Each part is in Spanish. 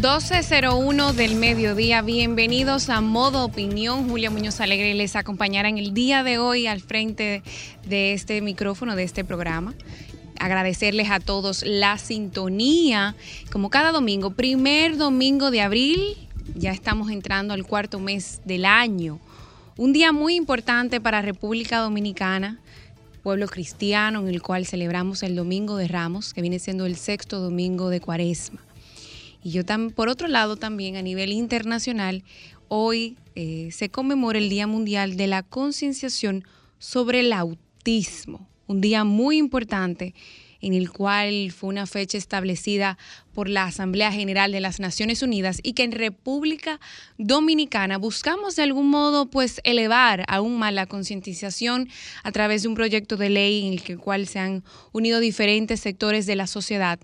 12.01 del mediodía, bienvenidos a Modo Opinión. Julia Muñoz Alegre les acompañará en el día de hoy al frente de este micrófono, de este programa agradecerles a todos la sintonía, como cada domingo, primer domingo de abril, ya estamos entrando al cuarto mes del año. Un día muy importante para República Dominicana, pueblo cristiano en el cual celebramos el Domingo de Ramos, que viene siendo el sexto domingo de Cuaresma. Y yo por otro lado también a nivel internacional, hoy eh, se conmemora el Día Mundial de la Concienciación sobre el Autismo, un día muy importante en el cual fue una fecha establecida por la Asamblea General de las Naciones Unidas y que en República Dominicana buscamos de algún modo pues elevar aún más la concientización a través de un proyecto de ley en el cual se han unido diferentes sectores de la sociedad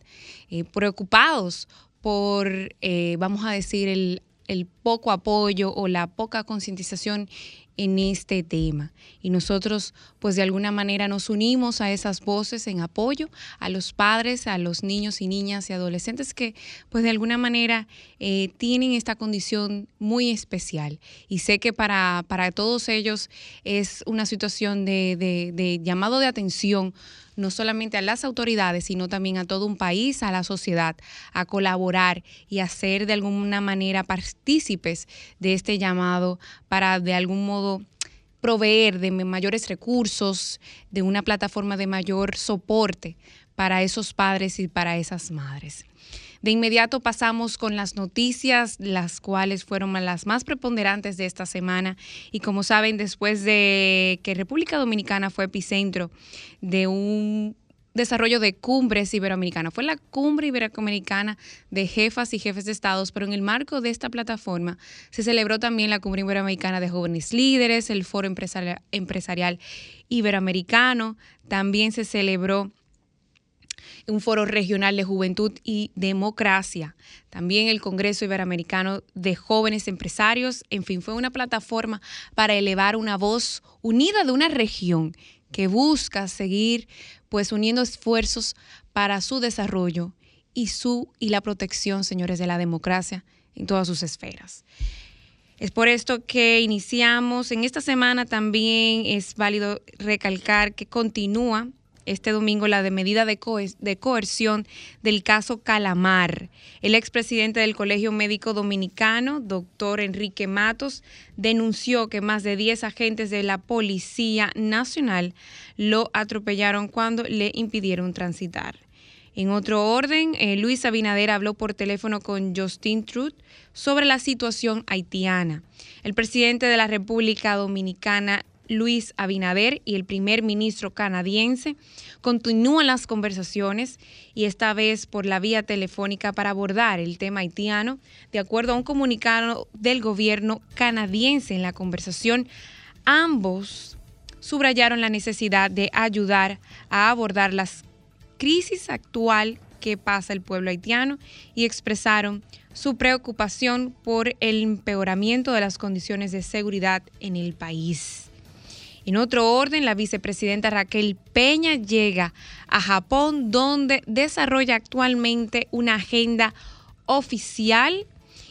eh, preocupados por, eh, vamos a decir, el, el poco apoyo o la poca concientización en este tema. Y nosotros, pues de alguna manera nos unimos a esas voces en apoyo a los padres, a los niños y niñas y adolescentes que, pues de alguna manera eh, tienen esta condición muy especial. Y sé que para, para todos ellos es una situación de, de, de llamado de atención no solamente a las autoridades, sino también a todo un país, a la sociedad, a colaborar y a ser de alguna manera partícipes de este llamado para de algún modo proveer de mayores recursos, de una plataforma de mayor soporte para esos padres y para esas madres. De inmediato pasamos con las noticias, las cuales fueron las más preponderantes de esta semana. Y como saben, después de que República Dominicana fue epicentro de un desarrollo de cumbres iberoamericanas. Fue la cumbre iberoamericana de jefas y jefes de estados, pero en el marco de esta plataforma se celebró también la cumbre iberoamericana de jóvenes líderes, el foro empresarial, iberoamericano, también se celebró un foro regional de juventud y democracia, también el Congreso Iberoamericano de Jóvenes Empresarios, en fin, fue una plataforma para elevar una voz unida de una región que busca seguir pues uniendo esfuerzos para su desarrollo y su y la protección, señores, de la democracia en todas sus esferas. Es por esto que iniciamos. En esta semana también es válido recalcar que continúa este domingo la de medida de, de coerción del caso Calamar. El expresidente del Colegio Médico Dominicano, doctor Enrique Matos, denunció que más de 10 agentes de la Policía Nacional lo atropellaron cuando le impidieron transitar. En otro orden, eh, Luis Abinader habló por teléfono con Justin Truth sobre la situación haitiana. El presidente de la República Dominicana Luis Abinader y el primer ministro canadiense continúan las conversaciones y esta vez por la vía telefónica para abordar el tema haitiano. De acuerdo a un comunicado del gobierno canadiense en la conversación, ambos subrayaron la necesidad de ayudar a abordar la crisis actual que pasa el pueblo haitiano y expresaron su preocupación por el empeoramiento de las condiciones de seguridad en el país. En otro orden, la vicepresidenta Raquel Peña llega a Japón, donde desarrolla actualmente una agenda oficial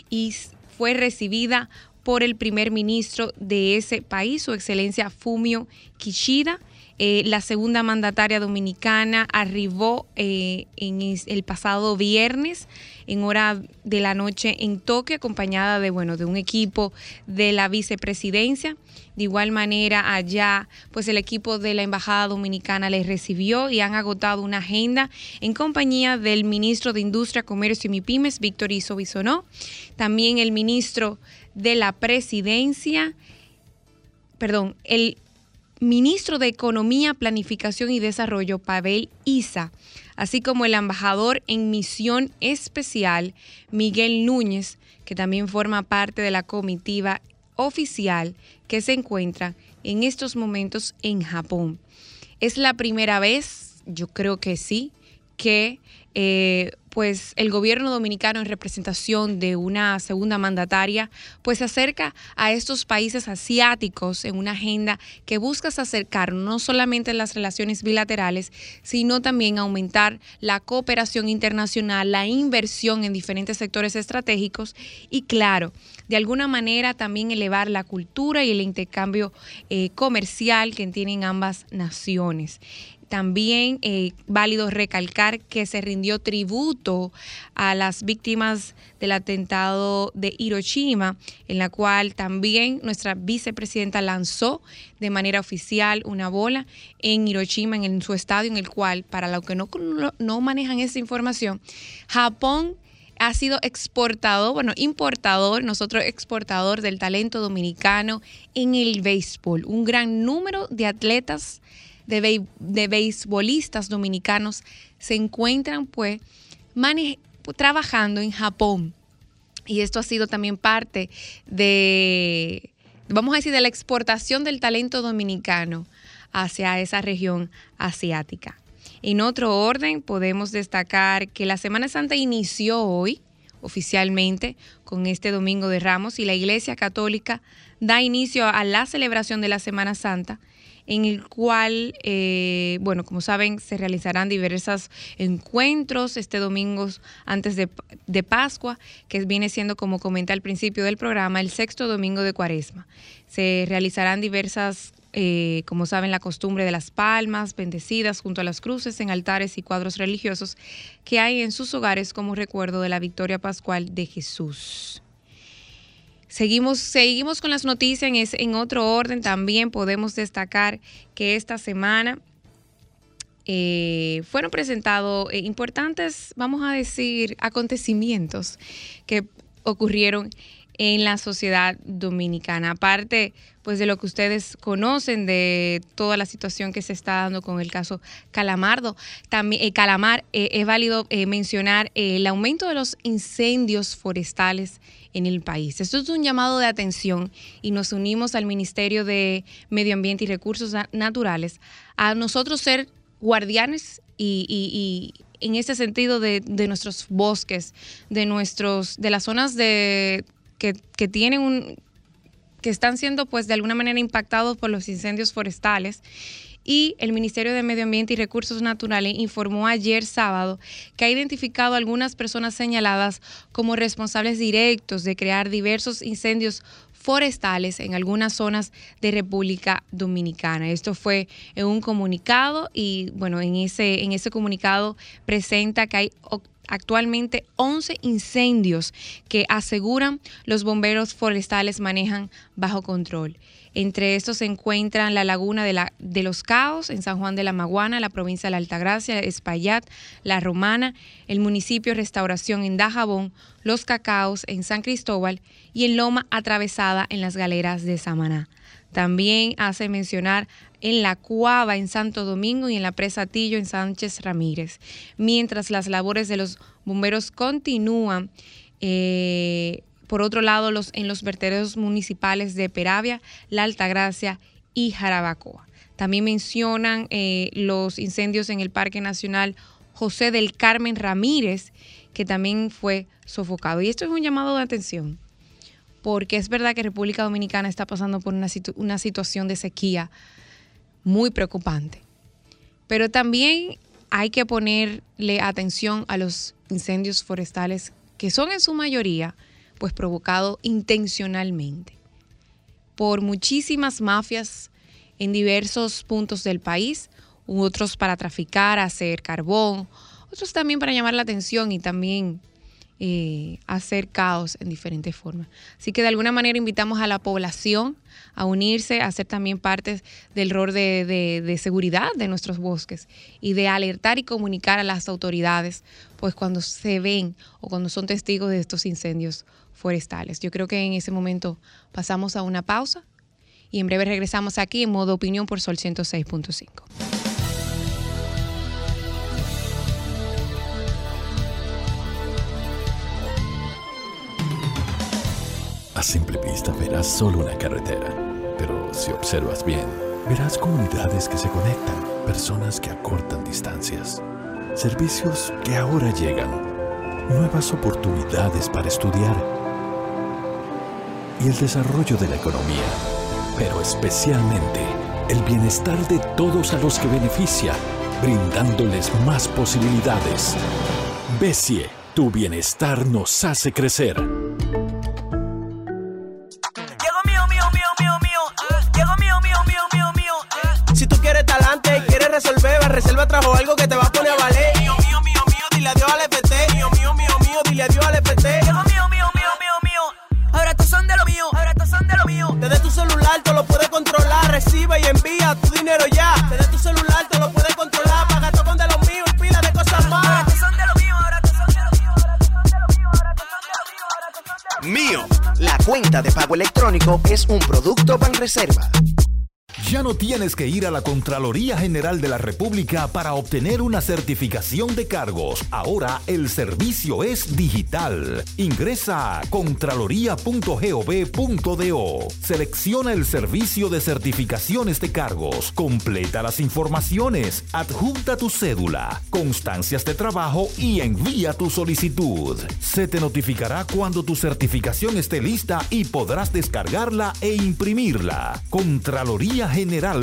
y fue recibida por el primer ministro de ese país, su excelencia Fumio Kishida. Eh, la segunda mandataria dominicana arribó eh, en el pasado viernes en hora de la noche en Tokio, acompañada de, bueno, de un equipo de la vicepresidencia. De igual manera, allá, pues el equipo de la Embajada Dominicana les recibió y han agotado una agenda en compañía del ministro de Industria, Comercio y MIPIMES, Víctor Iso Bisonó, también el ministro de la Presidencia, perdón, el ministro de Economía, Planificación y Desarrollo, Pavel Isa, así como el embajador en misión especial, Miguel Núñez, que también forma parte de la comitiva oficial que se encuentra en estos momentos en Japón. Es la primera vez, yo creo que sí, que eh, pues el gobierno dominicano en representación de una segunda mandataria, pues se acerca a estos países asiáticos en una agenda que busca acercar no solamente las relaciones bilaterales, sino también aumentar la cooperación internacional, la inversión en diferentes sectores estratégicos y claro, de alguna manera también elevar la cultura y el intercambio eh, comercial que tienen ambas naciones. También eh, válido recalcar que se rindió tributo a las víctimas del atentado de Hiroshima, en la cual también nuestra vicepresidenta lanzó de manera oficial una bola en Hiroshima, en, su estadio, en el cual, para los que no, no manejan esa información, Japón ha sido exportador, bueno, importador, nosotros exportador del talento dominicano en el béisbol. Un gran número de atletas de, beisbolistas dominicanos se encuentran pues trabajando en Japón. Y esto ha sido también parte de, vamos a decir, de la exportación del talento dominicano hacia esa región asiática. En otro orden, podemos destacar que la Semana Santa inició hoy oficialmente con este Domingo de Ramos y la Iglesia Católica da inicio a la celebración de la Semana Santa en el cual, eh, bueno, como saben, se realizarán diversos encuentros este domingo antes de, Pascua, que viene siendo, como comenté al principio del programa, el sexto domingo de Cuaresma. Se realizarán diversas eh, como saben, la costumbre de las palmas bendecidas junto a las cruces en altares y cuadros religiosos que hay en sus hogares como recuerdo de la victoria pascual de Jesús. Seguimos, seguimos con las noticias en, otro orden. También podemos destacar que esta semana eh, fueron presentados eh, importantes, vamos a decir, acontecimientos que ocurrieron en la sociedad dominicana. Aparte, pues de lo que ustedes conocen de toda la situación que se está dando con el caso Calamardo, también eh, Calamar, es válido mencionar el aumento de los incendios forestales en el país. Esto es un llamado de atención y nos unimos al Ministerio de Medio Ambiente y Recursos Naturales a nosotros ser guardianes y, en ese sentido de, nuestros bosques, de nuestros, de las zonas de que, tienen un que están siendo pues de alguna manera impactados por los incendios forestales y el Ministerio de Medio Ambiente y Recursos Naturales informó ayer sábado que ha identificado algunas personas señaladas como responsables directos de crear diversos incendios forestales en algunas zonas de República Dominicana. Esto fue en un comunicado y bueno, en ese, en ese comunicado presenta que hay actualmente 11 incendios que aseguran los bomberos forestales manejan bajo control. Entre estos se encuentran la laguna de, la, de los Caos en San Juan de la Maguana, la provincia de la Altagracia, Espaillat, La Romana, el municipio Restauración en Dajabón, Los Cacaos en San Cristóbal y en Loma Atravesada en las galeras de Samaná. También hace mencionar en la Cuava en Santo Domingo y en la Presa Tillo en Sánchez Ramírez. Mientras las labores de los bomberos continúan, eh, por otro lado, en los vertederos municipales de Peravia, La Altagracia y Jarabacoa. También mencionan eh, los incendios en el Parque Nacional José del Carmen Ramírez, que también fue sofocado. Y esto es un llamado de atención, porque es verdad que República Dominicana está pasando por una situación de sequía muy preocupante. Pero también hay que ponerle atención a los incendios forestales, que son en su mayoría pues provocado intencionalmente por muchísimas mafias en diversos puntos del país, otros para traficar, hacer carbón, otros también para llamar la atención y también eh, hacer caos en diferentes formas. Así que de alguna manera invitamos a la población a unirse, a ser también parte del rol de, de, seguridad de nuestros bosques y de alertar y comunicar a las autoridades, pues cuando se ven o cuando son testigos de estos incendios forestales. Yo creo que en ese momento pasamos a una pausa y en breve regresamos aquí en modo opinión por Sol 106.5. A simple vista verás solo una carretera, pero si observas bien, verás comunidades que se conectan, personas que acortan distancias, servicios que ahora llegan, nuevas oportunidades para estudiar y el desarrollo de la economía, pero especialmente el bienestar de todos a los que beneficia, brindándoles más posibilidades. Besie, tu bienestar nos hace crecer. No tienes que ir a la Contraloría General de la República para obtener una certificación de cargos. Ahora el servicio es digital. Ingresa a contraloría.gov.do. Selecciona el servicio de certificaciones de cargos. Completa las informaciones. Adjunta tu cédula, constancias de trabajo y envía tu solicitud. Se te notificará cuando tu certificación esté lista y podrás descargarla e imprimirla. Contraloría General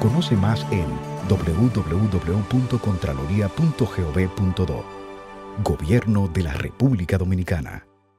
Conoce más en www.contraloría.gov.do. Gobierno de la República Dominicana.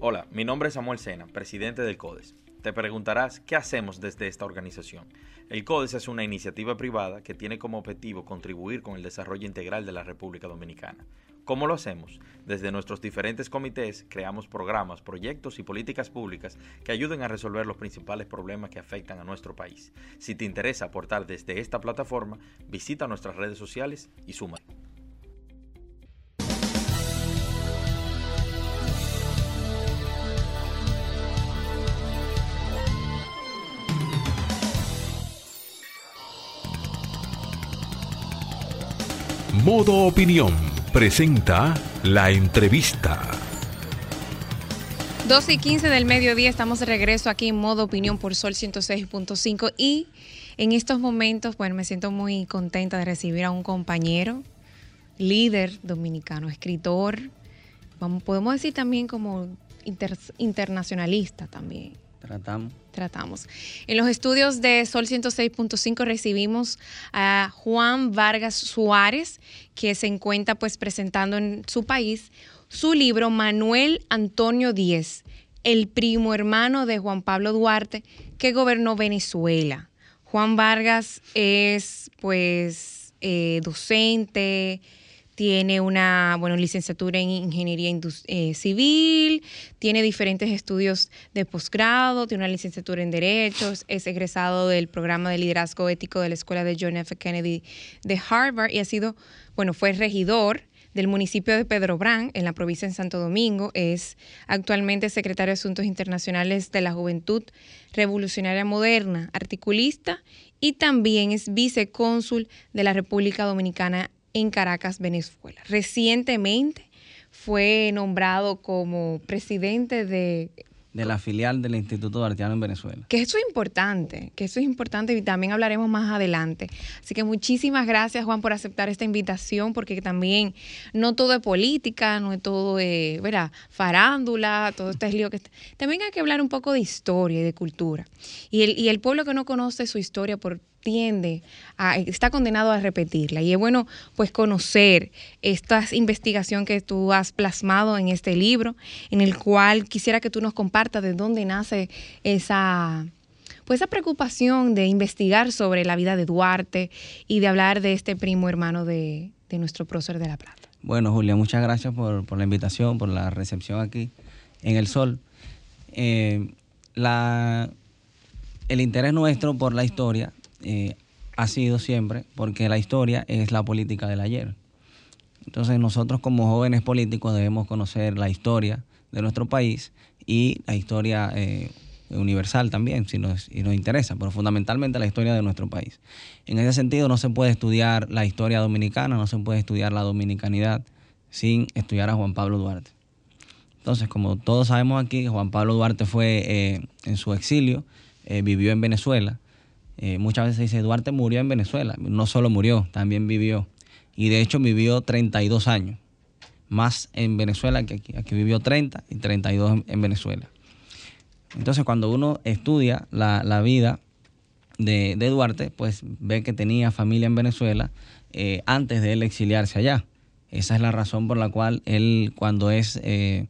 Hola, mi nombre es Samuel Sena, presidente del CODES. Te preguntarás qué hacemos desde esta organización. El CODES es una iniciativa privada que tiene como objetivo contribuir con el desarrollo integral de la República Dominicana. ¿Cómo lo hacemos? Desde nuestros diferentes comités creamos programas, proyectos y políticas públicas que ayuden a resolver los principales problemas que afectan a nuestro país. Si te interesa aportar desde esta plataforma, visita nuestras redes sociales y suma. Modo Opinión presenta la entrevista. 12 y 15 del mediodía estamos de regreso aquí en modo opinión por Sol 106.5 y en estos momentos, bueno, me siento muy contenta de recibir a un compañero, líder dominicano, escritor, podemos decir también como inter- internacionalista también. Tratamos. Tratamos. En los estudios de Sol 106.5 recibimos a Juan Vargas Suárez, que se encuentra pues presentando en su país su libro Manuel Antonio Díez, el primo hermano de Juan Pablo Duarte, que gobernó Venezuela. Juan Vargas es pues eh, docente, tiene una bueno, licenciatura en ingeniería eh, civil, tiene diferentes estudios de posgrado, tiene una licenciatura en derechos, es egresado del programa de liderazgo ético de la Escuela de John F. Kennedy de Harvard y ha sido, bueno, fue regidor del municipio de Pedro Brán, en la provincia de Santo Domingo. Es actualmente secretario de Asuntos Internacionales de la Juventud Revolucionaria Moderna, articulista y también es vicecónsul de la República Dominicana en Caracas, Venezuela. Recientemente fue nombrado como presidente de De la filial del Instituto Duartiano en Venezuela. que eso es importante, que eso es importante y también hablaremos más adelante. Así que muchísimas gracias Juan por aceptar esta invitación porque también no todo es política, no es todo es, ¿verdad? farándula, todo este lío que está- también hay que hablar un poco de historia y de cultura. Y el, y el pueblo que no conoce su historia por tiende a, está condenado a repetirla. Y es bueno pues conocer esta investigación que tú has plasmado en este libro, en el cual quisiera que tú nos compartas de dónde nace esa pues esa preocupación de investigar sobre la vida de Duarte y de hablar de este primo hermano de, de nuestro prócer de la Plata. Bueno, Julia, muchas gracias por, por, la invitación, por la recepción aquí en El Sol. Eh, la, el interés nuestro por la historia eh, ha sido siempre porque la historia es la política del ayer. Entonces nosotros como jóvenes políticos debemos conocer la historia de nuestro país y la historia eh, universal también, si nos, interesa, pero fundamentalmente la historia de nuestro país. En ese sentido no se puede estudiar la historia dominicana, no se puede estudiar la dominicanidad sin estudiar a Juan Pablo Duarte. Entonces, como todos sabemos aquí, Juan Pablo Duarte fue eh, en su exilio, vivió en Venezuela. Eh, muchas veces se dice, Duarte murió en Venezuela. No solo murió, también vivió. Y de hecho vivió 32 años. Más en Venezuela que aquí. Aquí vivió 30 y 32 en, en Venezuela. Entonces, cuando uno estudia la, la vida de, Duarte, pues ve que tenía familia en Venezuela eh, antes de él exiliarse allá. Esa es la razón por la cual él, cuando es eh,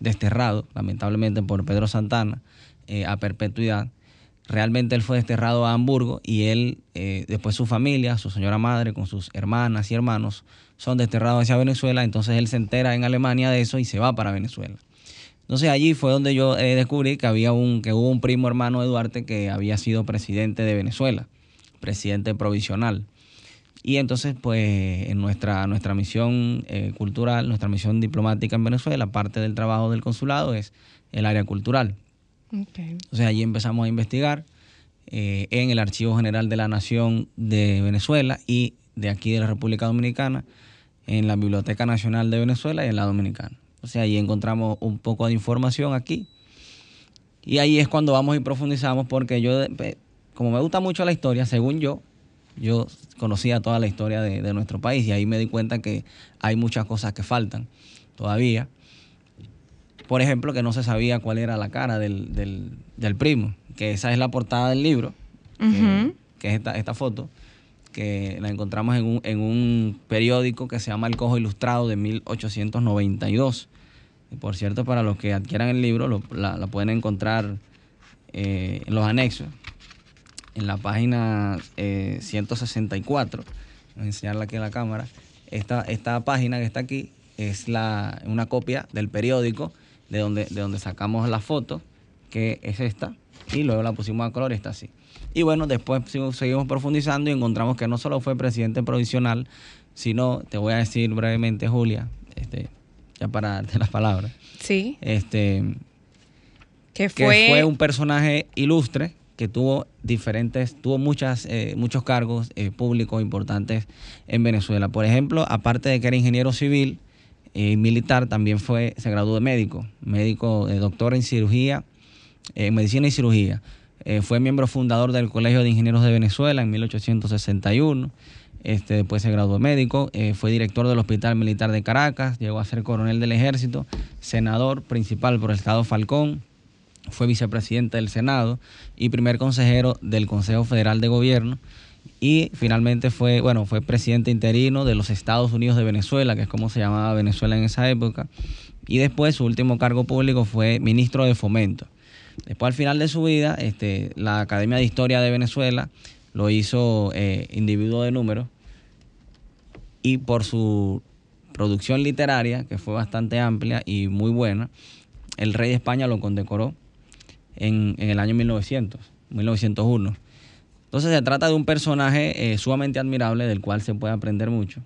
desterrado, lamentablemente por Pedro Santana, a perpetuidad, realmente él fue desterrado a Hamburgo y él, eh, después su familia, su señora madre, con sus hermanas y hermanos, son desterrados hacia Venezuela. Entonces él se entera en Alemania de eso y se va para Venezuela. Entonces allí fue donde yo eh, descubrí que había un, que hubo un primo hermano de Duarte que había sido presidente de Venezuela, presidente provisional. Y entonces, pues, en nuestra, nuestra misión eh, cultural, nuestra misión diplomática en Venezuela, parte del trabajo del consulado es el área cultural. Okay. Entonces allí empezamos a investigar eh, en el Archivo General de la Nación de Venezuela y de aquí de la República Dominicana, en la Biblioteca Nacional de Venezuela y en la Dominicana. Sea, ahí encontramos un poco de información aquí. Y ahí es cuando vamos y profundizamos porque yo, como me gusta mucho la historia, según yo, yo conocía toda la historia de, de, nuestro país y ahí me di cuenta que hay muchas cosas que faltan todavía. Por ejemplo, que no se sabía cuál era la cara del, del, del primo, que esa es la portada del libro, uh -huh. que, que, es esta, esta foto, que la encontramos en un, en un periódico que se llama El Cojo Ilustrado de 1892. Y por cierto, para los que adquieran el libro, lo, la, la, pueden encontrar eh, en los anexos en la página eh, 164, voy a enseñarla aquí a la cámara, esta, esta página que está aquí es la, una copia del periódico de donde, de donde sacamos la foto, que es esta, y luego la pusimos a color, está así. Y bueno, después seguimos profundizando y encontramos que no solo fue presidente provisional, sino, te voy a decir brevemente, Julia, este, ya para darte las palabras. Sí. Este, que fue, que fue un personaje ilustre que tuvo diferentes, tuvo muchas, eh, muchos cargos eh, públicos importantes en Venezuela. Por ejemplo, aparte de que era ingeniero civil eh, militar, también fue, se graduó de médico, médico, eh, doctor en cirugía, en medicina y cirugía. fue miembro fundador del Colegio de Ingenieros de Venezuela en 1861. Este, después se graduó de médico, fue director del Hospital Militar de Caracas, llegó a ser coronel del ejército, senador principal por el Estado Falcón, fue vicepresidente del Senado y primer consejero del Consejo Federal de Gobierno y finalmente fue, bueno, fue presidente interino de los Estados Unidos de Venezuela, que es como se llamaba Venezuela en esa época, y después su último cargo público fue ministro de Fomento. Después al final de su vida, este, la Academia de Historia de Venezuela lo hizo eh, individuo de número y por su producción literaria, que fue bastante amplia y muy buena, el rey de España lo condecoró en, en, el año 1900, 1901. Entonces se trata de un personaje eh, sumamente admirable del cual se puede aprender mucho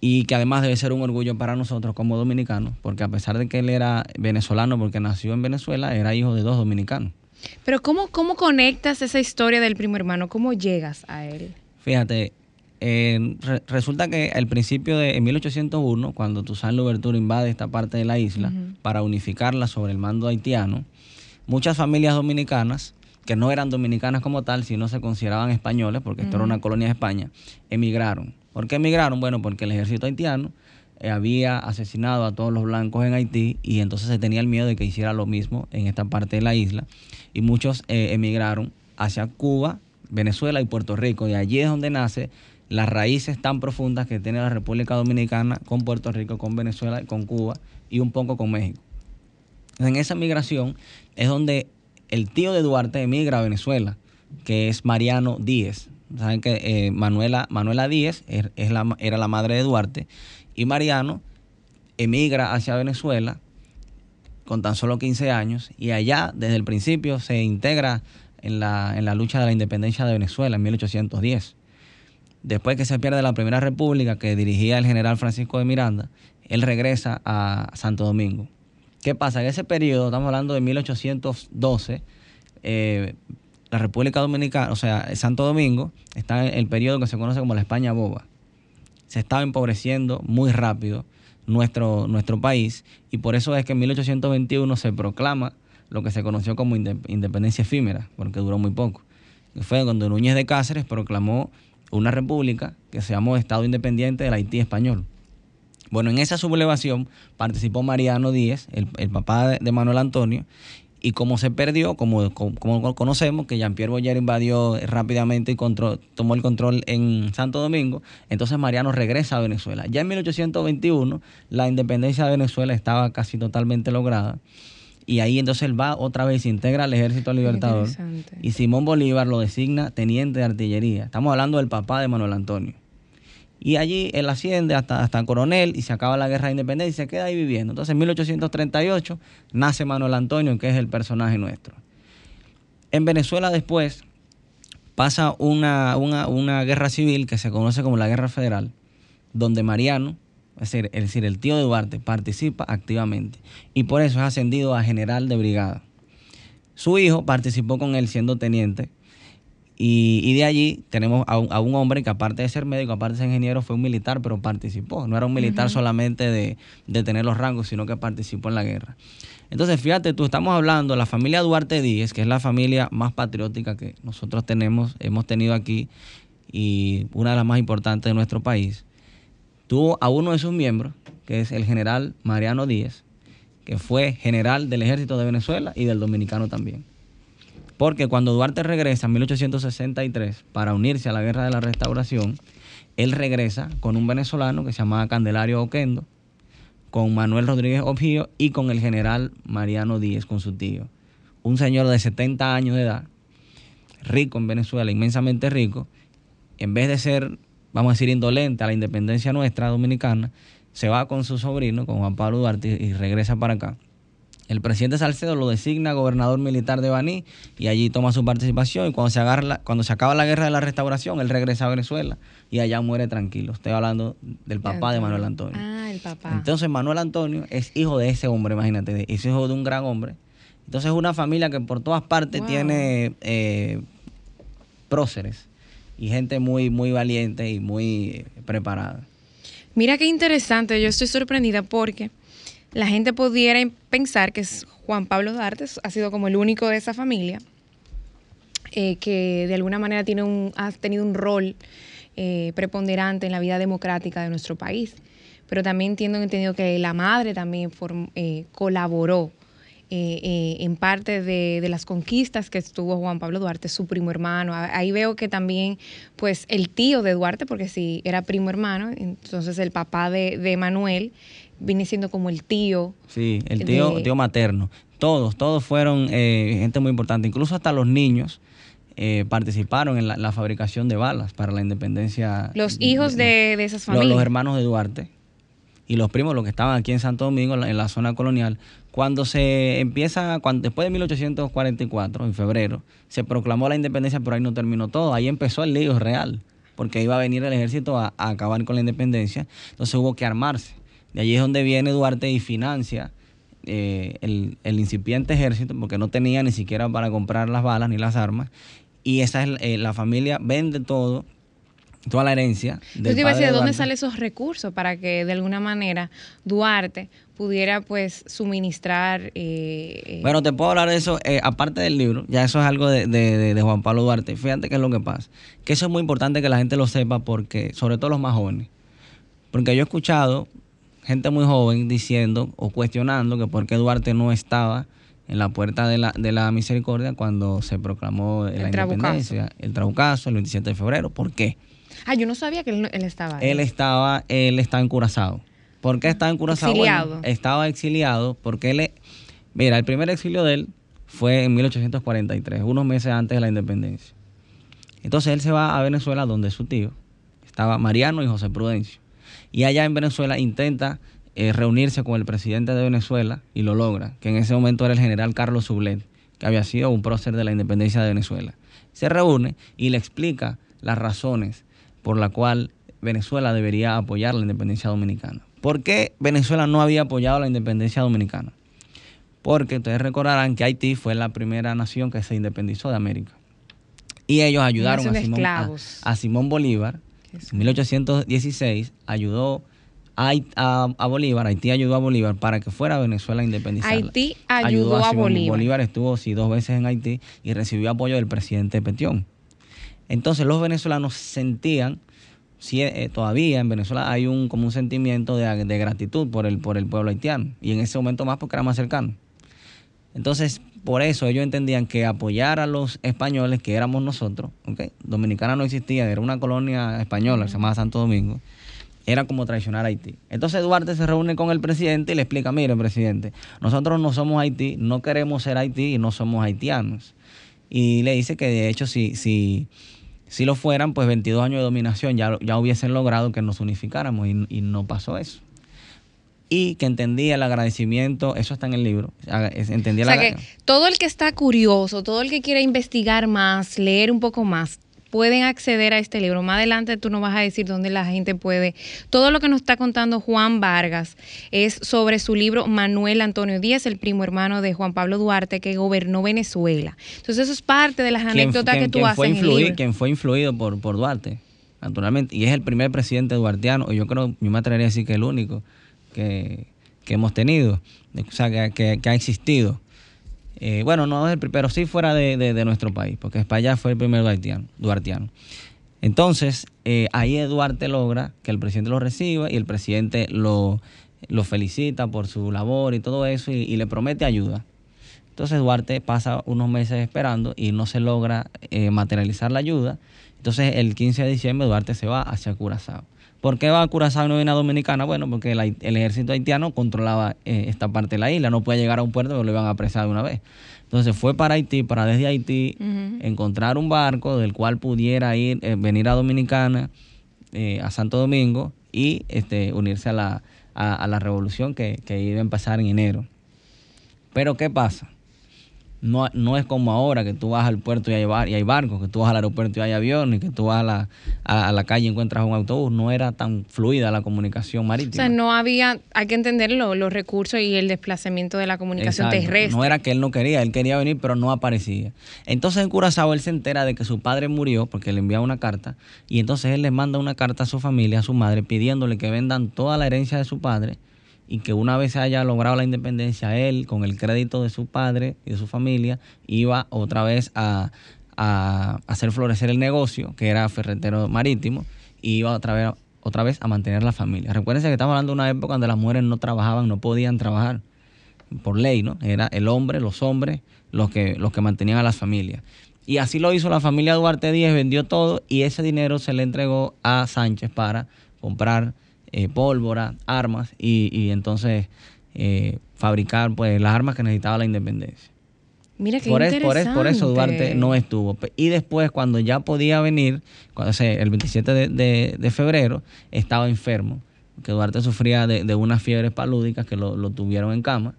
y que además debe ser un orgullo para nosotros como dominicanos, porque a pesar de que él era venezolano porque nació en Venezuela, era hijo de dos dominicanos. Pero ¿cómo, cómo conectas esa historia del primo hermano? ¿Cómo llegas a él? Fíjate, eh, re resulta que al principio de en 1801, cuando Toussaint Louverture invade esta parte de la isla uh -huh. para unificarla sobre el mando haitiano, muchas familias dominicanas, que no eran dominicanas como tal, sino se consideraban españoles, porque esto uh -huh. era una colonia de España, emigraron. ¿Por qué emigraron? Bueno, porque el ejército haitiano eh, había asesinado a todos los blancos en Haití y entonces se tenía el miedo de que hiciera lo mismo en esta parte de la isla y muchos eh, emigraron hacia Cuba, Venezuela y Puerto Rico. Y allí es donde nace las raíces tan profundas que tiene la República Dominicana con Puerto Rico, con Venezuela, con Cuba y un poco con México. En esa migración es donde el tío de Duarte emigra a Venezuela, que es Mariano Díez. Saben que eh, Manuela, Manuela Díez er, es, la, era la madre de Duarte y Mariano emigra hacia Venezuela con tan solo 15 años y allá desde el principio se integra en la, en la lucha de la independencia de Venezuela en 1810. Después que se pierde la Primera República que dirigía el general Francisco de Miranda, él regresa a Santo Domingo. ¿Qué pasa? En ese periodo, estamos hablando de 1812, eh, la República Dominicana, o sea, Santo Domingo, está en el periodo que se conoce como la España boba. Se estaba empobreciendo muy rápido nuestro, nuestro país y por eso es que en 1821 se proclama lo que se conoció como independencia efímera, porque duró muy poco. Fue cuando Núñez de Cáceres proclamó una república que se llamó Estado Independiente del Haití Español. Bueno, en esa sublevación participó Mariano Díez, el, papá de, Manuel Antonio, y como se perdió, como, como, conocemos, que Jean-Pierre Boyer invadió rápidamente y tomó el control en Santo Domingo, entonces Mariano regresa a Venezuela. Ya en 1821 la independencia de Venezuela estaba casi totalmente lograda. Y ahí entonces él va otra vez, se integra al ejército libertador. Y Simón Bolívar lo designa teniente de artillería. Estamos hablando del papá de Manuel Antonio. Y allí él asciende hasta, hasta coronel y se acaba la guerra de independencia y se queda ahí viviendo. Entonces en 1838 nace Manuel Antonio, que es el personaje nuestro. En Venezuela después pasa una, una, guerra civil que se conoce como la Guerra Federal, donde Mariano, es decir, es decir, el tío de Duarte, participa activamente. Y por eso es ascendido a general de brigada. Su hijo participó con él siendo teniente y, de allí tenemos a un, hombre que aparte de ser médico, aparte de ser ingeniero, fue un militar, pero participó. No era un militar solamente de, tener los rangos, sino que participó en la guerra. Entonces, fíjate tú, estamos hablando de la familia Duarte Díez, que es la familia más patriótica que nosotros tenemos, hemos tenido aquí y una de las más importantes de nuestro país. Tuvo a uno de sus miembros, que es el general Mariano Díez, que fue general del ejército de Venezuela y del dominicano también. Porque cuando Duarte regresa en 1863 para unirse a la guerra de la restauración, él regresa con un venezolano que se llamaba Candelario Oquendo, con Manuel Rodríguez Objío y con el general Mariano Díez, con su tío. Un señor de 70 años de edad, rico en Venezuela, inmensamente rico, en vez de ser, vamos a decir, indolente a la independencia nuestra dominicana, se va con su sobrino, con Juan Pablo Duarte, y regresa para acá. El presidente Salcedo lo designa gobernador militar de Baní y allí toma su participación y cuando se, agarra cuando se acaba la guerra de la restauración, él regresa a Venezuela y allá muere tranquilo. Estoy hablando del papá de Manuel Antonio. Ah, el papá. Entonces Manuel Antonio es hijo de ese hombre, imagínate, es hijo de un gran hombre. Entonces es una familia que por todas partes tiene eh, próceres y gente muy, muy valiente y muy preparada. Mira qué interesante, yo estoy sorprendida porque la gente pudiera pensar que Juan Pablo Duarte ha sido como el único de esa familia eh, que de alguna manera tiene un, ha tenido un rol eh, preponderante en la vida democrática de nuestro país. Pero también entiendo, entendido que la madre también eh, colaboró en parte de, las conquistas que estuvo Juan Pablo Duarte, su primo hermano. Ahí veo que también, pues, el tío de Duarte, porque sí, era primo hermano, entonces el papá de Manuel viene siendo como el tío. Sí, el tío, tío materno. Todos, todos fueron eh, gente muy importante, incluso hasta los niños. Eh, participaron en la, fabricación de balas para la independencia. Los hijos de, esas familias. Los, hermanos de Duarte y los primos, los que estaban aquí en Santo Domingo, en la, zona colonial. Cuando se empieza, cuando, después de 1844, en febrero, se proclamó la independencia, pero ahí no terminó todo. Ahí empezó el lío real, porque iba a venir el ejército a acabar con la independencia. Entonces hubo que armarse. De allí es donde viene Duarte y financia eh, el, incipiente ejército, porque no tenía ni siquiera para comprar las balas ni las armas. Y esa es eh, la familia vende todo, toda la herencia. Yo te iba a decir, ¿de dónde salen esos recursos para que de alguna manera Duarte pudiera pues suministrar... Eh, bueno, te puedo hablar de eso, aparte del libro, ya eso es algo de, de, Juan Pablo Duarte. Fíjate qué es lo que pasa. Que eso es muy importante que la gente lo sepa porque, sobre todo los más jóvenes. Porque yo he escuchado gente muy joven diciendo o cuestionando que por qué Duarte no estaba en la puerta de la, de la misericordia cuando se proclamó la independencia, el Trabucazo, el 27 de febrero. ¿Por qué? Ah, yo no sabía que él, estaba ahí. Él estaba, él estaba en Curazao. ¿Por qué estaba en Curazao? Exiliado. estaba exiliado porque él, mira, el primer exilio de él fue en 1843, unos meses antes de la independencia. Entonces él se va a Venezuela donde su tío, estaba Mariano y José Prudencio. Y allá en Venezuela intenta eh, reunirse con el presidente de Venezuela y lo logra, que en ese momento era el general Carlos Sublet, que había sido un prócer de la independencia de Venezuela. Se reúne y le explica las razones por la cual Venezuela debería apoyar la independencia dominicana. ¿Por qué Venezuela no había apoyado la independencia dominicana? Porque ustedes recordarán que Haití fue la primera nación que se independizó de América. Y ellos ayudaron a Simón, Bolívar. En 1816 ayudó a, Bolívar, Haití ayudó a Bolívar para que fuera Venezuela independizada. Haití ayudó, a, Bolívar. Bolívar estuvo sí, dos veces en Haití y recibió apoyo del presidente Petión. Entonces los venezolanos sentían, si, eh, todavía en Venezuela hay un, como un sentimiento de, gratitud por el, por el pueblo haitiano. Y en ese momento más porque era más cercano. Entonces, por eso ellos entendían que apoyar a los españoles, que éramos nosotros. Dominicana no existía, era una colonia española, se llamaba Santo Domingo, era como traicionar a Haití. Entonces Duarte se reúne con el presidente y le explica, mire, presidente, nosotros no somos Haití, no queremos ser Haití y no somos haitianos. Y le dice que de hecho si, si, si lo fueran, pues 22 años de dominación ya, ya hubiesen logrado que nos unificáramos y, no pasó eso. Y que entendía el agradecimiento, eso está en el libro. Entendía o sea que todo el que está curioso, todo el que quiera investigar más, leer un poco más, pueden acceder a este libro. Más adelante tú nos vas a decir dónde la gente puede. Todo lo que nos está contando Juan Vargas es sobre su libro Manuel Antonio Díaz, el primo hermano de Juan Pablo Duarte que gobernó Venezuela. Entonces eso es parte de las anécdotas que tú haces fue en el libro. Quien fue influido por, por Duarte, naturalmente, y es el primer presidente duartiano, y yo creo, yo me atrevería a decir que el único que, hemos tenido, o sea, que ha existido. Eh, bueno, no es el pero sí fuera de, nuestro país, porque España fue el primer duartiano. Entonces, eh, ahí Duarte logra que el presidente lo reciba y el presidente lo, lo felicita por su labor y todo eso y, le promete ayuda. Entonces Duarte pasa unos meses esperando y no se logra eh, materializar la ayuda. Entonces el 15 de diciembre Duarte se va hacia Curazao. ¿Por qué va a Curazao y no viene a Dominicana? Bueno, porque el, ejército haitiano controlaba eh, esta parte de la isla, no puede llegar a un puerto porque lo iban a apresar de una vez. Entonces fue para Haití, para desde Haití encontrar un barco del cual pudiera ir, eh, venir a Dominicana, eh, a Santo Domingo y este, unirse a la, a, la revolución que, que iba a empezar en enero. Pero ¿qué pasa? No, no es como ahora que tú vas al puerto y hay, y hay barcos, que tú vas al aeropuerto y hay aviones, que tú vas a la, a, la calle y encuentras un autobús. No era tan fluida la comunicación marítima. O sea, no había, hay que entenderlo, los recursos y el desplazamiento de la comunicación terrestre. No era que él no quería, él quería venir, pero no aparecía. Entonces en Curazao él se entera de que su padre murió porque le envía una carta y entonces él le manda una carta a su familia, a su madre, pidiéndole que vendan toda la herencia de su padre y que una vez haya logrado la independencia, él, con el crédito de su padre y de su familia, iba otra vez a, hacer florecer el negocio, que era ferretero marítimo, y iba otra vez, otra vez a mantener la familia. Recuerden que estamos hablando de una época donde las mujeres no trabajaban, no podían trabajar por ley, ¿no? Era el hombre, los hombres, los que, los que mantenían a las familias. Y así lo hizo la familia Duarte Díez, vendió todo y ese dinero se le entregó a Sánchez para comprar eh, pólvora, armas y, entonces eh, fabricar pues las armas que necesitaba la independencia. Mira qué por, interesante. por, eso Duarte no estuvo. Y después, cuando ya podía venir, cuando, el 27 de, febrero, estaba enfermo, que Duarte sufría de, unas fiebres palúdicas que lo, tuvieron en cama.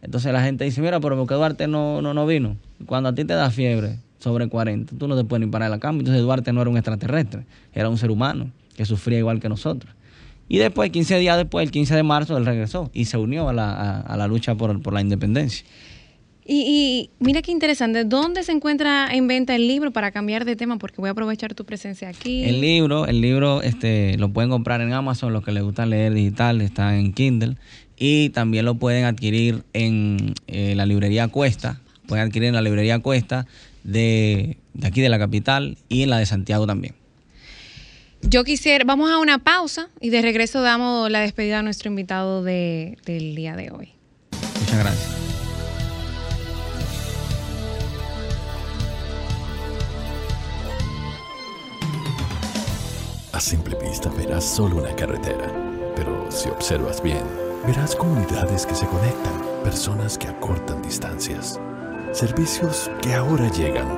Entonces la gente dice, mira, pero ¿por qué Duarte no, no, no vino? Cuando a ti te da fiebre sobre 40, tú no te puedes ni parar la cama. Entonces Duarte no era un extraterrestre, era un ser humano que sufría igual que nosotros. Y después, 15 días después, el 15 de marzo, él regresó y se unió a la, a, la lucha por, la independencia. Y, mira qué interesante, ¿dónde se encuentra en venta el libro para cambiar de tema? Porque voy a aprovechar tu presencia aquí. El libro, el libro este, lo pueden comprar en Amazon, los que les gusta leer digital, está en Kindle. Y también lo pueden adquirir en eh, la librería Cuesta, pueden adquirir en la librería Cuesta de, de aquí de la capital y en la de Santiago también yo quisiera, vamos a una pausa y de regreso damos la despedida a nuestro invitado del día de hoy. Muchas gracias. A simple vista verás solo una carretera, pero si observas bien, verás comunidades que se conectan, personas que acortan distancias, servicios que ahora llegan,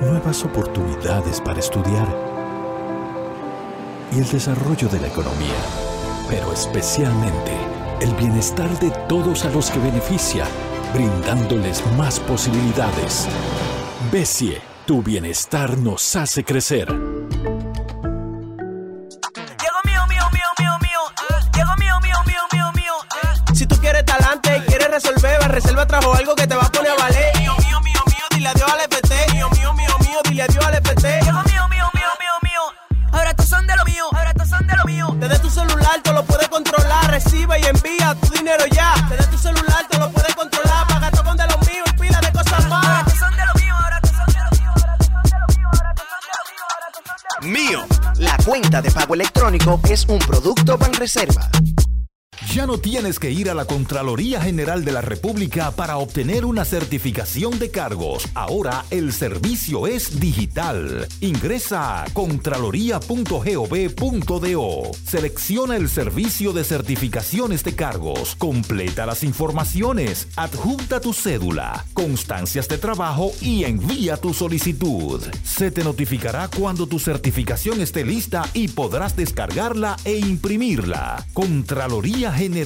nuevas oportunidades para estudiar y el desarrollo de la economía, pero especialmente el bienestar de todos a los que beneficia, brindándoles más posibilidades. Besie, tu bienestar nos hace crecer. Resolver, reserva trajo algo que te va a poner a valer. Es un producto Banreserva. Tienes que ir a la Contraloría General de la República para obtener una certificación de cargos. Ahora el servicio es digital. Ingresa a contraloría.gov.do. Selecciona el servicio de certificaciones de cargos. Completa las informaciones. Adjunta tu cédula, constancias de trabajo y envía tu solicitud. Se te notificará cuando tu certificación esté lista y podrás descargarla e imprimirla. Contraloría General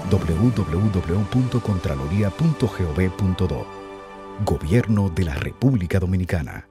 www.contraloría.gov.do. Gobierno de la República Dominicana.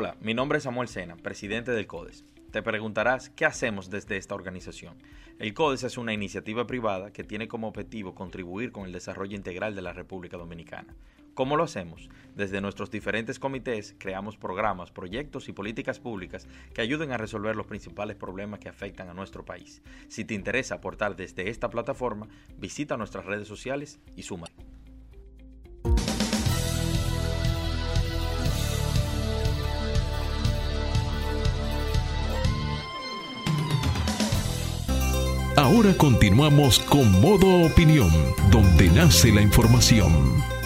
Hola, mi nombre es Samuel Sena, presidente del CODES. Te preguntarás qué hacemos desde esta organización. El CODES es una iniciativa privada que tiene como objetivo contribuir con el desarrollo integral de la República Dominicana. ¿Cómo lo hacemos? Desde nuestros diferentes comités creamos programas, proyectos y políticas públicas que ayuden a resolver los principales problemas que afectan a nuestro país. Si te interesa aportar desde esta plataforma, visita nuestras redes sociales y súmate. Ahora continuamos con Modo Opinión, donde nace la información.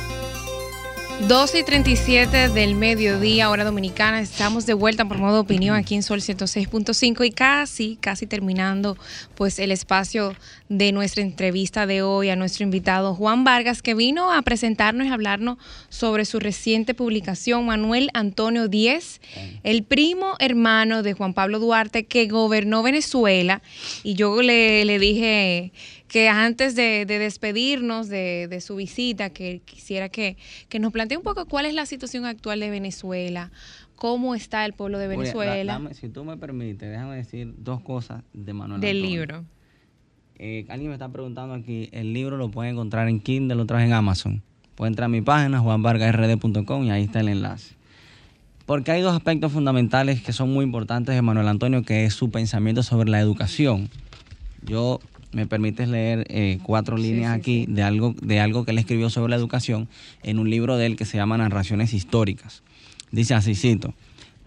12 y 37 del mediodía, hora dominicana. Estamos de vuelta por modo opinión aquí en Sol 106.5 y casi, casi terminando pues el espacio de nuestra entrevista de hoy a nuestro invitado Juan Vargas, que vino a presentarnos y hablarnos sobre su reciente publicación, Manuel Antonio Díez, el primo hermano de Juan Pablo Duarte, que gobernó Venezuela. Y yo le, le dije que antes de, de despedirnos de, de, su visita, que quisiera que, que, nos plantee un poco cuál es la situación actual de Venezuela, cómo está el pueblo de Venezuela. Oye, si tú me permites, déjame decir dos cosas de Manuel Del Antonio. libro. Eh, alguien me está preguntando aquí, el libro lo pueden encontrar en Kindle, lo traje en Amazon. Pueden entrar a mi página, juanvargasrd.com y ahí está el enlace. Porque hay dos aspectos fundamentales que son muy importantes de Manuel Antonio, que es su pensamiento sobre la educación. Yo me permites leer eh, cuatro líneas sí, sí, aquí. De, algo, de algo que él escribió sobre la educación en un libro de él que se llama Narraciones Históricas. Dice así, cito,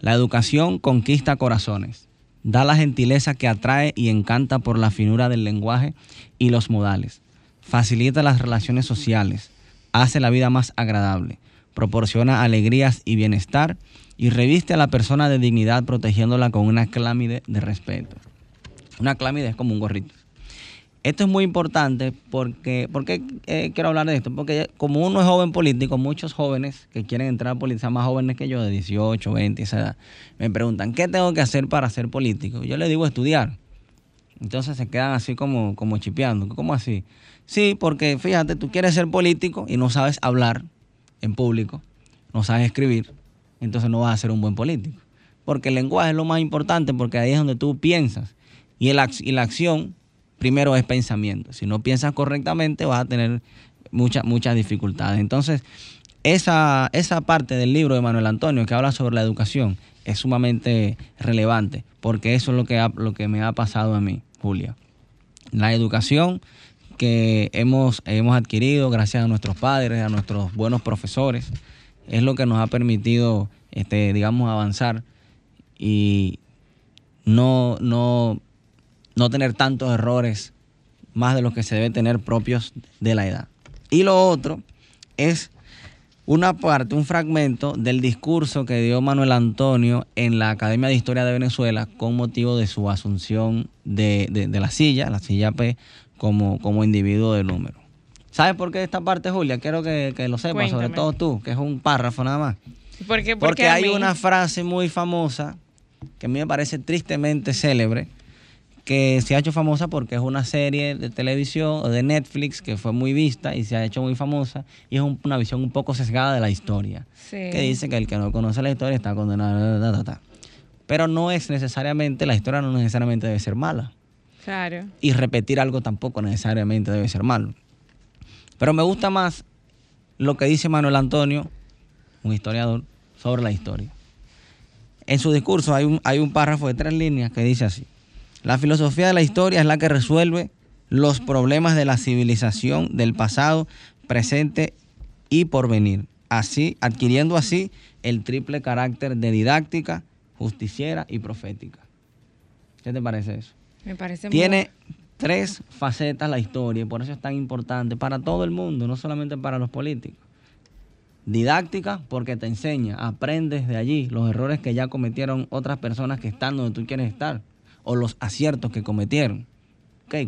la educación conquista corazones, da la gentileza que atrae y encanta por la finura del lenguaje y los modales, facilita las relaciones sociales, hace la vida más agradable, proporciona alegrías y bienestar y reviste a la persona de dignidad protegiéndola con una clámide de respeto. Una clámide es como un gorrito. Esto es muy importante porque, ¿por qué eh, quiero hablar de esto? Porque como uno es joven político, muchos jóvenes que quieren entrar a política, más jóvenes que yo, de 18, 20, esa edad, me preguntan, ¿qué tengo que hacer para ser político? Yo les digo estudiar. Entonces se quedan así como, como chipeando. ¿Cómo así? Sí, porque fíjate, tú quieres ser político y no sabes hablar en público, no sabes escribir, entonces no vas a ser un buen político. Porque el lenguaje es lo más importante, porque ahí es donde tú piensas. Y, el, y la acción, primero es pensamiento. Si no piensas correctamente, vas a tener muchas muchas dificultades. Entonces, esa, esa parte del libro de Manuel Antonio que habla sobre la educación es sumamente relevante, porque eso es lo que, lo que me ha pasado a mí, Julia. La educación que hemos, hemos adquirido gracias a nuestros padres, a nuestros buenos profesores, es lo que nos ha permitido, este, digamos, avanzar y no, no, no tener tantos errores más de los que se debe tener propios de la edad. Y lo otro es una parte, un fragmento del discurso que dio Manuel Antonio en la Academia de Historia de Venezuela con motivo de su asunción de, de la silla, la silla P, como, como individuo de número. ¿Sabes por qué esta parte, Julia? Quiero que, lo sepas, sobre todo tú, que es un párrafo nada más. ¿Por qué, Porque hay una frase muy famosa que a mí me parece tristemente célebre, que se ha hecho famosa porque es una serie de televisión o de Netflix que fue muy vista y se ha hecho muy famosa y es una visión un poco sesgada de la historia. Que dice que el que no conoce la historia está condenado. Pero no es necesariamente, la historia no necesariamente debe ser mala. Y repetir algo tampoco necesariamente debe ser malo. Pero me gusta más lo que dice Manuel Antonio, un historiador, sobre la historia. En su discurso hay un, hay un párrafo de tres líneas que dice así. La filosofía de la historia es la que resuelve los problemas de la civilización del pasado, presente y porvenir. Así, adquiriendo así el triple carácter de didáctica, justiciera y profética. ¿Qué te parece eso? Tiene tres facetas la historia y por eso es tan importante para todo el mundo, no solamente para los políticos. Didáctica, porque te enseña, aprendes de allí los errores que ya cometieron otras personas que están donde tú quieres estar o los aciertos que cometieron.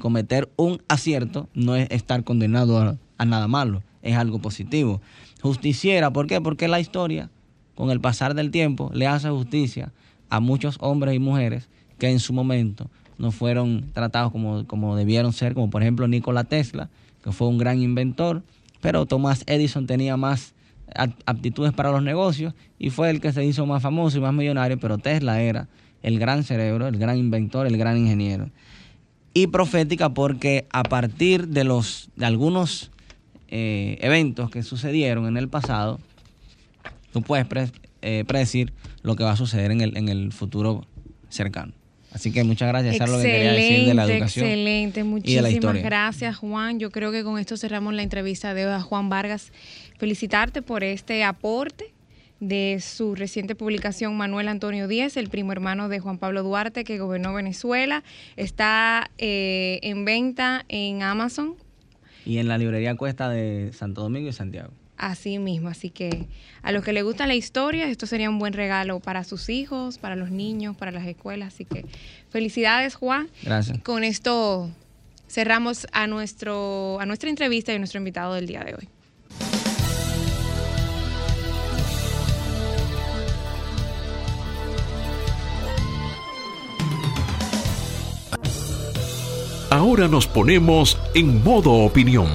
Cometer un acierto no es estar condenado a, a nada malo, es algo positivo. Justiciera, ¿por qué? Porque la historia, con el pasar del tiempo, le hace justicia a muchos hombres y mujeres que en su momento no fueron tratados como, como debieron ser, como por ejemplo Nikola Tesla, que fue un gran inventor, pero Thomas Edison tenía más aptitudes para los negocios y fue el que se hizo más famoso y más millonario, pero Tesla era el gran cerebro, el gran inventor, el gran ingeniero. Y profética porque a partir de, los, de algunos eh, eventos que sucedieron en el pasado, tú puedes eh, predecir lo que va a suceder en el, en el futuro cercano. Así que muchas gracias. Eso es lo que quería decir de la educación. Excelente, muchísimas gracias, Juan. Yo creo que con esto cerramos la entrevista de a Juan Vargas. Felicitarte por este aporte de su reciente publicación Manuel Antonio Díez, el primo hermano de Juan Pablo Duarte que gobernó Venezuela. Está eh, en venta en Amazon. Y en la librería Cuesta de Santo Domingo y Santiago. Así mismo, así que a los que les gusta la historia, esto sería un buen regalo para sus hijos, para los niños, para las escuelas. Así que felicidades, Juan. Gracias. Con esto cerramos a, nuestro, a nuestra entrevista y a nuestro invitado del día de hoy. Ahora nos ponemos en modo opinión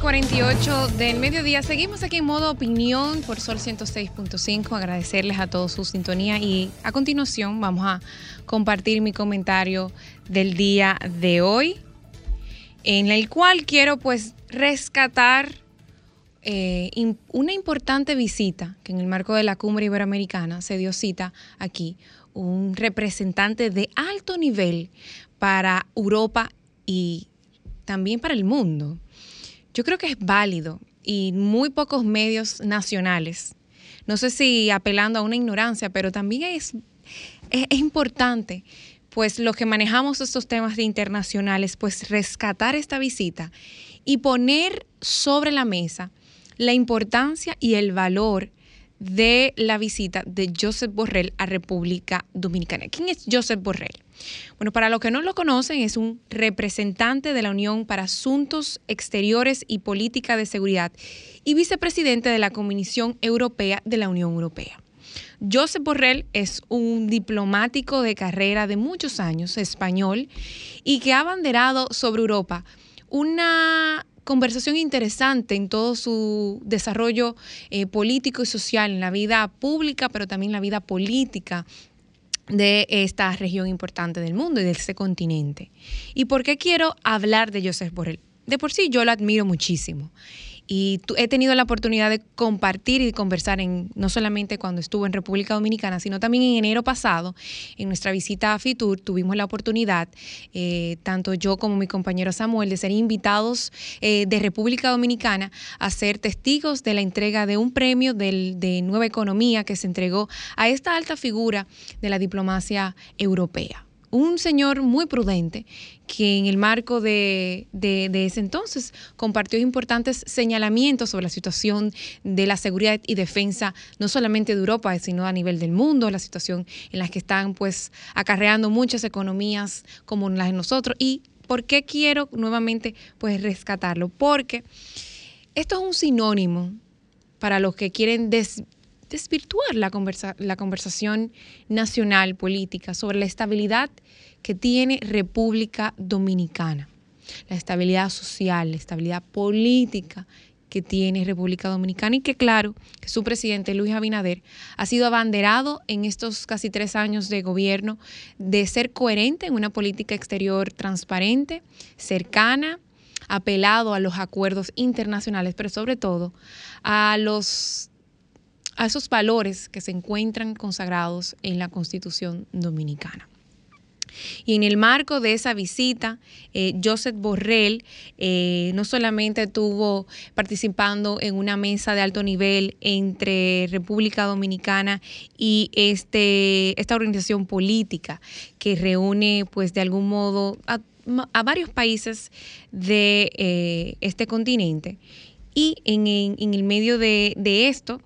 48 del mediodía. Seguimos aquí en modo opinión por Sol 106.5. Agradecerles a todos su sintonía y a continuación vamos a compartir mi comentario del día de hoy, en el cual quiero pues rescatar eh, una importante visita que en el marco de la cumbre iberoamericana se dio cita aquí, un representante de alto nivel para Europa y también para el mundo. Yo creo que es válido y muy pocos medios nacionales, no sé si apelando a una ignorancia, pero también es, es, importante, pues los que manejamos estos temas internacionales, pues rescatar esta visita y poner sobre la mesa la importancia y el valor de la visita de Joseph Borrell a República Dominicana. ¿Quién es Joseph Borrell? Bueno, para los que no lo conocen, es un representante de la Unión para Asuntos Exteriores y Política de Seguridad y vicepresidente de la Comisión Europea de la Unión Europea. Josep Borrell es un diplomático de carrera de muchos años, español, y que ha abanderado sobre Europa una conversación interesante en todo su desarrollo eh, político y social, en la vida pública, pero también en la vida política de esta región importante del mundo y de este continente. ¿Y por qué quiero hablar de Josep Borrell? De por sí yo lo admiro muchísimo y he tenido la oportunidad de compartir y de conversar en, no solamente cuando estuve en República Dominicana, sino también en enero pasado, en nuestra visita a Fitur, tuvimos la oportunidad, eh, tanto yo como mi compañero Samuel, de ser invitados eh, de República Dominicana a ser testigos de la entrega de un premio de Nueva Economía que se entregó a esta alta figura de la diplomacia europea un señor muy prudente que en el marco de, ese entonces compartió importantes señalamientos sobre la situación de la seguridad y defensa, no solamente de Europa, sino a nivel del mundo, la situación en la que están pues acarreando muchas economías como las de nosotros. ¿Y por qué quiero nuevamente pues rescatarlo? Porque esto es un sinónimo para los que quieren desvirtuar la, la conversación nacional política sobre la estabilidad que tiene República Dominicana, la estabilidad social, la estabilidad política que tiene República Dominicana y que claro, que su presidente Luis Abinader ha sido abanderado en estos casi tres años de gobierno de ser coherente en una política exterior transparente, cercana, apelado a los acuerdos internacionales, pero sobre todo a los a esos valores que se encuentran consagrados en la Constitución dominicana. Y en el marco de esa visita, eh, Joseph Borrell eh, no solamente estuvo participando en una mesa de alto nivel entre República Dominicana y este, esta organización política que reúne, pues de algún modo, a, varios países de eh, este continente. Y en, el medio de, de esto,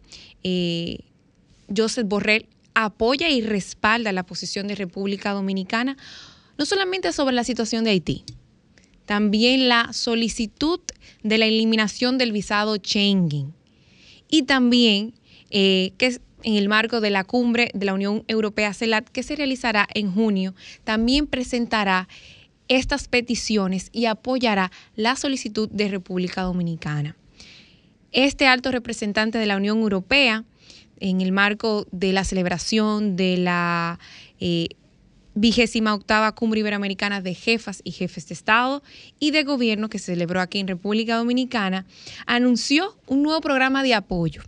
Joseph Borrell apoya y respalda la posición de República Dominicana, no solamente sobre la situación de Haití, también la solicitud de la eliminación del visado Schengen y también eh, que en el marco de la cumbre de la Unión Europea CELAT que se realizará en junio, también presentará estas peticiones y apoyará la solicitud de República Dominicana. Este alto representante de la Unión Europea en el marco de la celebración de la eh, vigésima octava cumbre iberoamericana de jefas y jefes de Estado y de gobierno que se celebró aquí en República Dominicana, anunció un nuevo programa de apoyo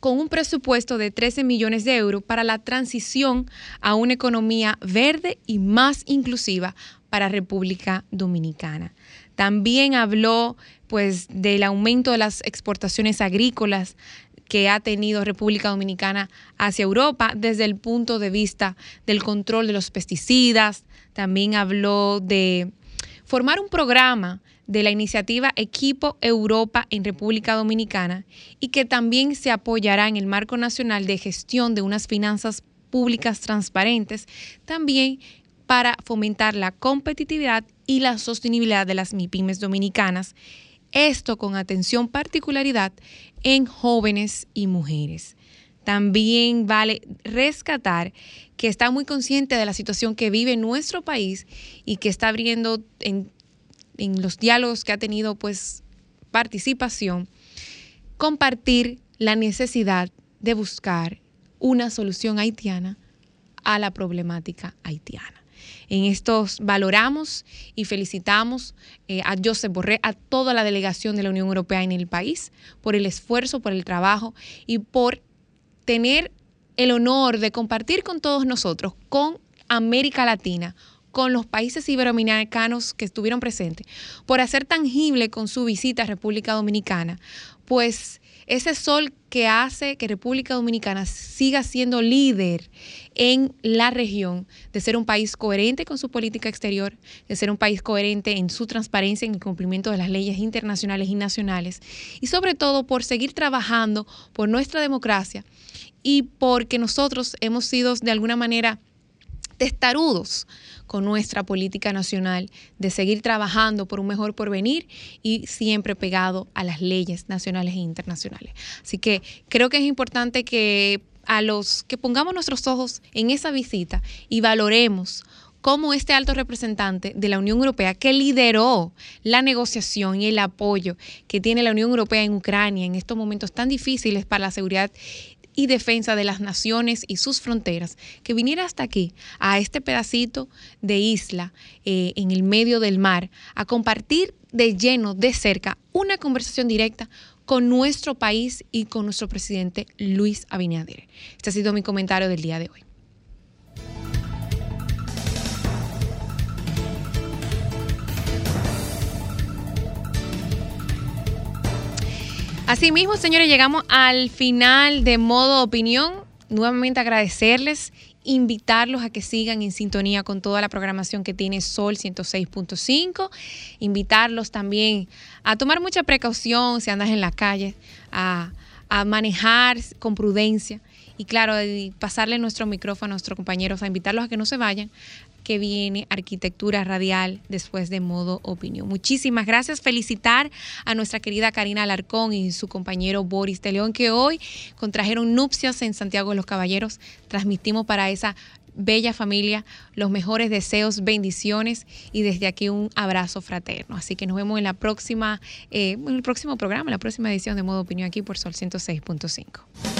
con un presupuesto de 13 millones de euros para la transición a una economía verde y más inclusiva para República Dominicana. También habló pues del aumento de las exportaciones agrícolas que ha tenido República Dominicana hacia Europa desde el punto de vista del control de los pesticidas. También habló de formar un programa de la iniciativa Equipo Europa en República Dominicana y que también se apoyará en el marco nacional de gestión de unas finanzas públicas transparentes, también para fomentar la competitividad y la sostenibilidad de las MIPIMES dominicanas esto con atención particularidad en jóvenes y mujeres. También vale rescatar que está muy consciente de la situación que vive nuestro país y que está abriendo en, en los diálogos que ha tenido pues participación, compartir la necesidad de buscar una solución haitiana a la problemática haitiana. En estos valoramos y felicitamos eh, a Josep Borrell, a toda la delegación de la Unión Europea en el país, por el esfuerzo, por el trabajo y por tener el honor de compartir con todos nosotros, con América Latina, con los países iberoamericanos que estuvieron presentes, por hacer tangible con su visita a República Dominicana, pues ese sol que hace que República Dominicana siga siendo líder en la región, de ser un país coherente con su política exterior, de ser un país coherente en su transparencia, en el cumplimiento de las leyes internacionales y nacionales, y sobre todo por seguir trabajando por nuestra democracia y porque nosotros hemos sido de alguna manera testarudos con nuestra política nacional de seguir trabajando por un mejor porvenir y siempre pegado a las leyes nacionales e internacionales. Así que creo que es importante que a los que pongamos nuestros ojos en esa visita y valoremos cómo este alto representante de la Unión Europea, que lideró la negociación y el apoyo que tiene la Unión Europea en Ucrania en estos momentos tan difíciles para la seguridad y defensa de las naciones y sus fronteras, que viniera hasta aquí, a este pedacito de isla eh, en el medio del mar, a compartir de lleno, de cerca, una conversación directa con nuestro país y con nuestro presidente Luis Abinader. Este ha sido mi comentario del día de hoy. Asimismo, señores, llegamos al final de modo opinión. Nuevamente agradecerles, invitarlos a que sigan en sintonía con toda la programación que tiene Sol 106.5. Invitarlos también a tomar mucha precaución si andas en la calle, a, a manejar con prudencia y claro, pasarle nuestro micrófono a nuestros compañeros, a invitarlos a que no se vayan, que viene Arquitectura Radial después de modo opinión. Muchísimas gracias. Felicitar a nuestra querida Karina Alarcón y su compañero Boris de León, que hoy contrajeron nupcias en Santiago de los Caballeros. Transmitimos para esa bella familia los mejores deseos, bendiciones y desde aquí un abrazo fraterno. Así que nos vemos en la próxima, eh, en el próximo programa, en la próxima edición de Modo Opinión aquí por Sol 106.5.